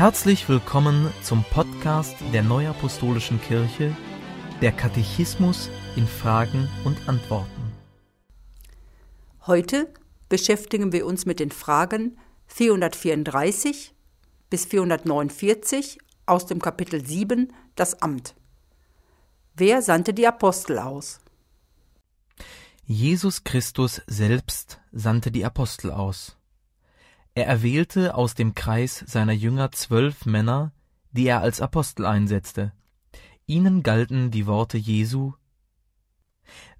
Herzlich willkommen zum Podcast der Neuapostolischen Kirche, der Katechismus in Fragen und Antworten. Heute beschäftigen wir uns mit den Fragen 434 bis 449 aus dem Kapitel 7, das Amt. Wer sandte die Apostel aus? Jesus Christus selbst sandte die Apostel aus. Er erwählte aus dem Kreis seiner Jünger zwölf Männer, die er als Apostel einsetzte. Ihnen galten die Worte Jesu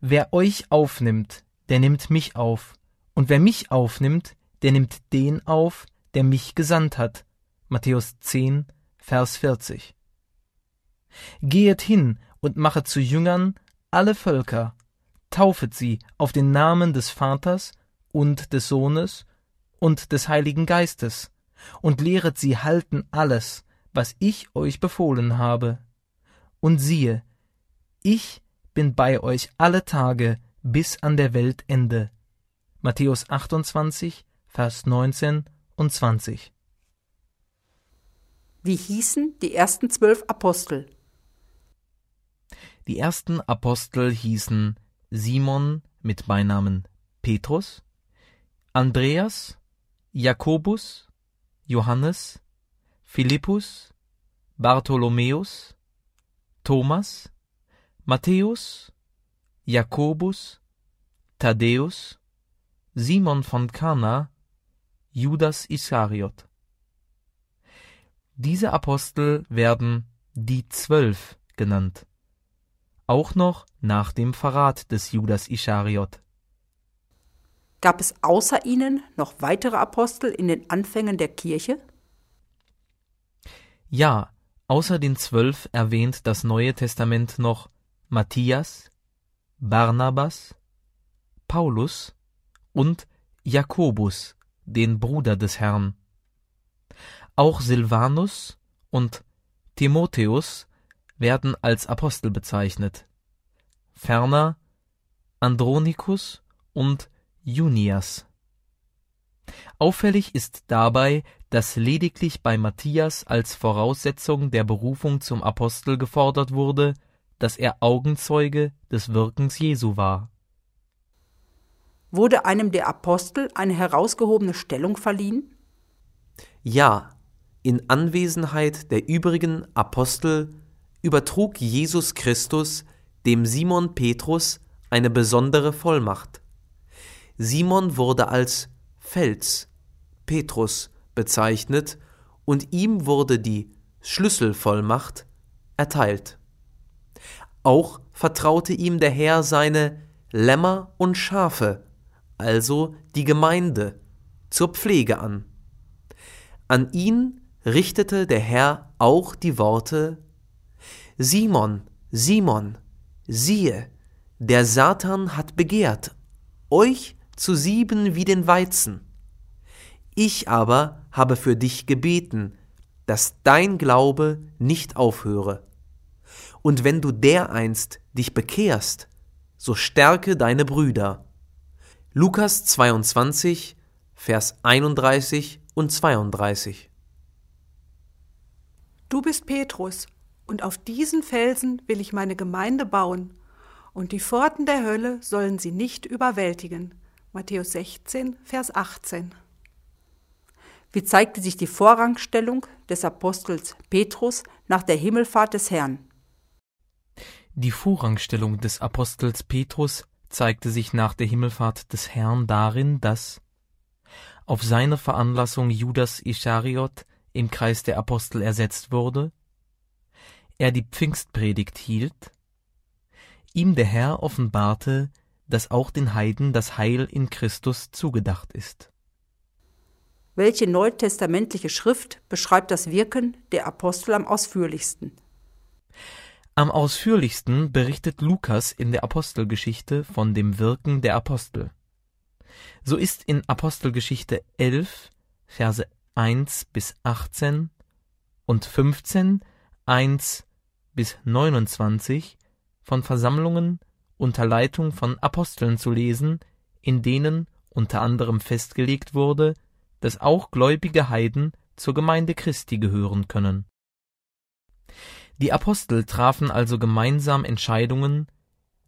Wer euch aufnimmt, der nimmt mich auf, und wer mich aufnimmt, der nimmt den auf, der mich gesandt hat. Matthäus 10, Vers 40. Gehet hin und machet zu Jüngern alle Völker, taufet sie auf den Namen des Vaters und des Sohnes und des Heiligen Geistes, und lehret sie halten alles, was ich euch befohlen habe. Und siehe, ich bin bei euch alle Tage bis an der Weltende. Matthäus 28, Vers 19 und 20. Wie hießen die ersten zwölf Apostel? Die ersten Apostel hießen Simon mit Beinamen Petrus, Andreas, Jakobus, Johannes, Philippus, Bartholomäus, Thomas, Matthäus, Jakobus, Thaddäus, Simon von Kana, Judas Iskariot. Diese Apostel werden die Zwölf genannt, auch noch nach dem Verrat des Judas Iskariot. Gab es außer ihnen noch weitere Apostel in den Anfängen der Kirche? Ja, außer den zwölf erwähnt das Neue Testament noch Matthias, Barnabas, Paulus und Jakobus, den Bruder des Herrn. Auch Silvanus und Timotheus werden als Apostel bezeichnet. Ferner Andronikus und Junias. Auffällig ist dabei, dass lediglich bei Matthias als Voraussetzung der Berufung zum Apostel gefordert wurde, dass er Augenzeuge des Wirkens Jesu war. Wurde einem der Apostel eine herausgehobene Stellung verliehen? Ja, in Anwesenheit der übrigen Apostel übertrug Jesus Christus dem Simon Petrus eine besondere Vollmacht. Simon wurde als Fels, Petrus, bezeichnet und ihm wurde die Schlüsselvollmacht erteilt. Auch vertraute ihm der Herr seine Lämmer und Schafe, also die Gemeinde, zur Pflege an. An ihn richtete der Herr auch die Worte Simon, Simon, siehe, der Satan hat begehrt, euch zu sieben wie den Weizen. Ich aber habe für dich gebeten, dass dein Glaube nicht aufhöre. Und wenn du dereinst dich bekehrst, so stärke deine Brüder. Lukas 22, Vers 31 und 32. Du bist Petrus, und auf diesen Felsen will ich meine Gemeinde bauen, und die Pforten der Hölle sollen sie nicht überwältigen. Matthäus 16, Vers 18. Wie zeigte sich die Vorrangstellung des Apostels Petrus nach der Himmelfahrt des Herrn? Die Vorrangstellung des Apostels Petrus zeigte sich nach der Himmelfahrt des Herrn darin, dass auf seine Veranlassung Judas Ischariot im Kreis der Apostel ersetzt wurde, er die Pfingstpredigt hielt, ihm der Herr offenbarte, dass auch den Heiden das Heil in Christus zugedacht ist. Welche neutestamentliche Schrift beschreibt das Wirken der Apostel am ausführlichsten? Am ausführlichsten berichtet Lukas in der Apostelgeschichte von dem Wirken der Apostel. So ist in Apostelgeschichte 11, Verse 1 bis 18 und 15, 1 bis 29 von Versammlungen unter Leitung von Aposteln zu lesen, in denen unter anderem festgelegt wurde, dass auch gläubige Heiden zur Gemeinde Christi gehören können. Die Apostel trafen also gemeinsam Entscheidungen,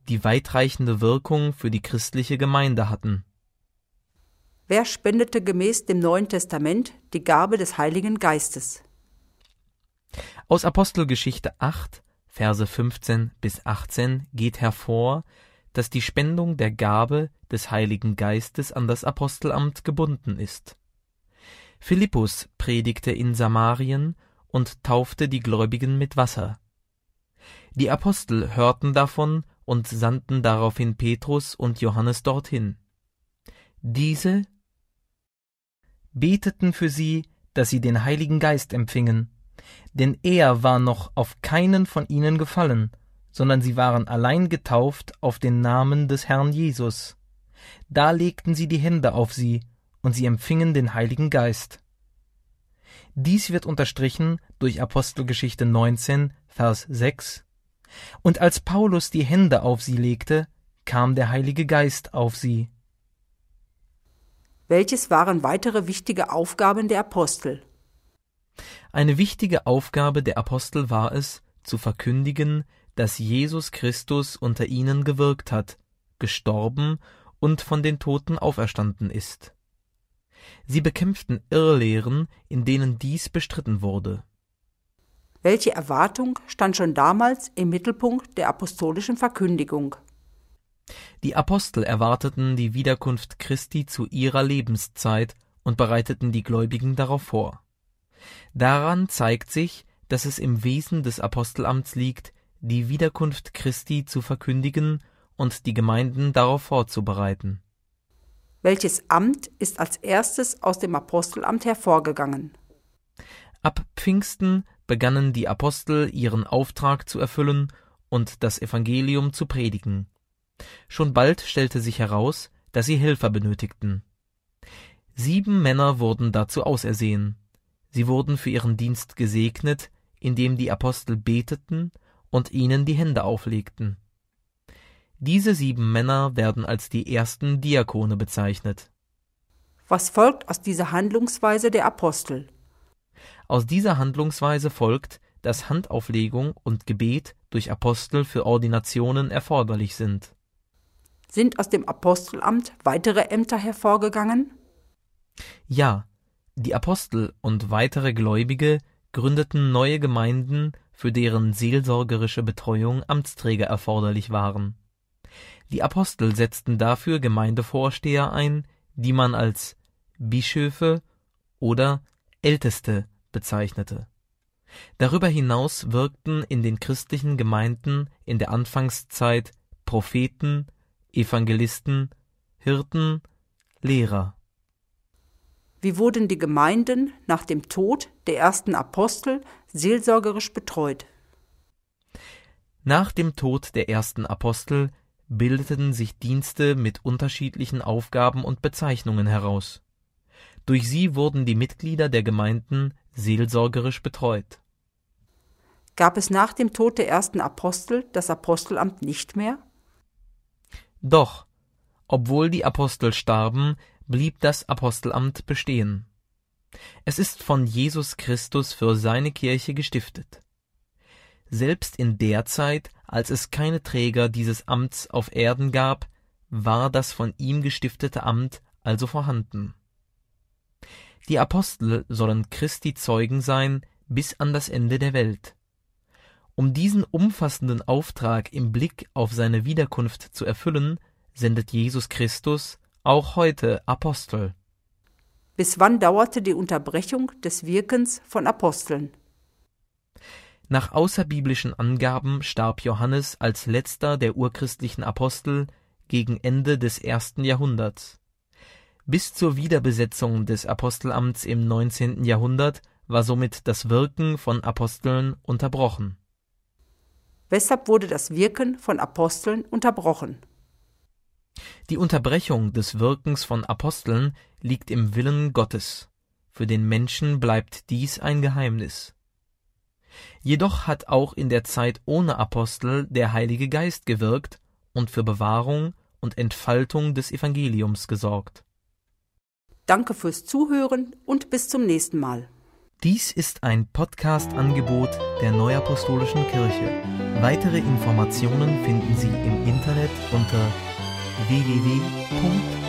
die weitreichende Wirkung für die christliche Gemeinde hatten. Wer spendete gemäß dem Neuen Testament die Gabe des Heiligen Geistes? Aus Apostelgeschichte 8, Verse 15 bis 18 geht hervor, dass die Spendung der Gabe des Heiligen Geistes an das Apostelamt gebunden ist. Philippus predigte in Samarien und taufte die Gläubigen mit Wasser. Die Apostel hörten davon und sandten daraufhin Petrus und Johannes dorthin. Diese beteten für sie, dass sie den Heiligen Geist empfingen, denn er war noch auf keinen von ihnen gefallen, sondern sie waren allein getauft auf den Namen des Herrn Jesus. Da legten sie die Hände auf sie, und sie empfingen den Heiligen Geist. Dies wird unterstrichen durch Apostelgeschichte 19, Vers 6. Und als Paulus die Hände auf sie legte, kam der Heilige Geist auf sie. Welches waren weitere wichtige Aufgaben der Apostel? Eine wichtige Aufgabe der Apostel war es, zu verkündigen, dass Jesus Christus unter ihnen gewirkt hat, gestorben und von den Toten auferstanden ist. Sie bekämpften Irrlehren, in denen dies bestritten wurde. Welche Erwartung stand schon damals im Mittelpunkt der apostolischen Verkündigung? Die Apostel erwarteten die Wiederkunft Christi zu ihrer Lebenszeit und bereiteten die Gläubigen darauf vor. Daran zeigt sich, dass es im Wesen des Apostelamts liegt, die Wiederkunft Christi zu verkündigen und die Gemeinden darauf vorzubereiten. Welches Amt ist als erstes aus dem Apostelamt hervorgegangen? Ab Pfingsten begannen die Apostel ihren Auftrag zu erfüllen und das Evangelium zu predigen. Schon bald stellte sich heraus, dass sie Helfer benötigten. Sieben Männer wurden dazu ausersehen. Sie wurden für ihren Dienst gesegnet, indem die Apostel beteten und ihnen die Hände auflegten. Diese sieben Männer werden als die ersten Diakone bezeichnet. Was folgt aus dieser Handlungsweise der Apostel? Aus dieser Handlungsweise folgt, dass Handauflegung und Gebet durch Apostel für Ordinationen erforderlich sind. Sind aus dem Apostelamt weitere Ämter hervorgegangen? Ja, die Apostel und weitere Gläubige gründeten neue Gemeinden für deren seelsorgerische Betreuung Amtsträger erforderlich waren. Die Apostel setzten dafür Gemeindevorsteher ein, die man als Bischöfe oder Älteste bezeichnete. Darüber hinaus wirkten in den christlichen Gemeinden in der Anfangszeit Propheten, Evangelisten, Hirten, Lehrer. Wie wurden die Gemeinden nach dem Tod der ersten Apostel seelsorgerisch betreut? Nach dem Tod der ersten Apostel bildeten sich Dienste mit unterschiedlichen Aufgaben und Bezeichnungen heraus. Durch sie wurden die Mitglieder der Gemeinden seelsorgerisch betreut. Gab es nach dem Tod der ersten Apostel das Apostelamt nicht mehr? Doch, obwohl die Apostel starben, blieb das Apostelamt bestehen. Es ist von Jesus Christus für seine Kirche gestiftet. Selbst in der Zeit, als es keine Träger dieses Amts auf Erden gab, war das von ihm gestiftete Amt also vorhanden. Die Apostel sollen Christi Zeugen sein bis an das Ende der Welt. Um diesen umfassenden Auftrag im Blick auf seine Wiederkunft zu erfüllen, sendet Jesus Christus auch heute Apostel. Bis wann dauerte die Unterbrechung des Wirkens von Aposteln? Nach außerbiblischen Angaben starb Johannes als letzter der urchristlichen Apostel gegen Ende des ersten Jahrhunderts. Bis zur Wiederbesetzung des Apostelamts im 19. Jahrhundert war somit das Wirken von Aposteln unterbrochen. Weshalb wurde das Wirken von Aposteln unterbrochen? Die Unterbrechung des Wirkens von Aposteln liegt im Willen Gottes. Für den Menschen bleibt dies ein Geheimnis. Jedoch hat auch in der Zeit ohne Apostel der Heilige Geist gewirkt und für Bewahrung und Entfaltung des Evangeliums gesorgt. Danke fürs Zuhören und bis zum nächsten Mal. Dies ist ein Podcast-Angebot der Neuapostolischen Kirche. Weitere Informationen finden Sie im Internet unter www.nak.org.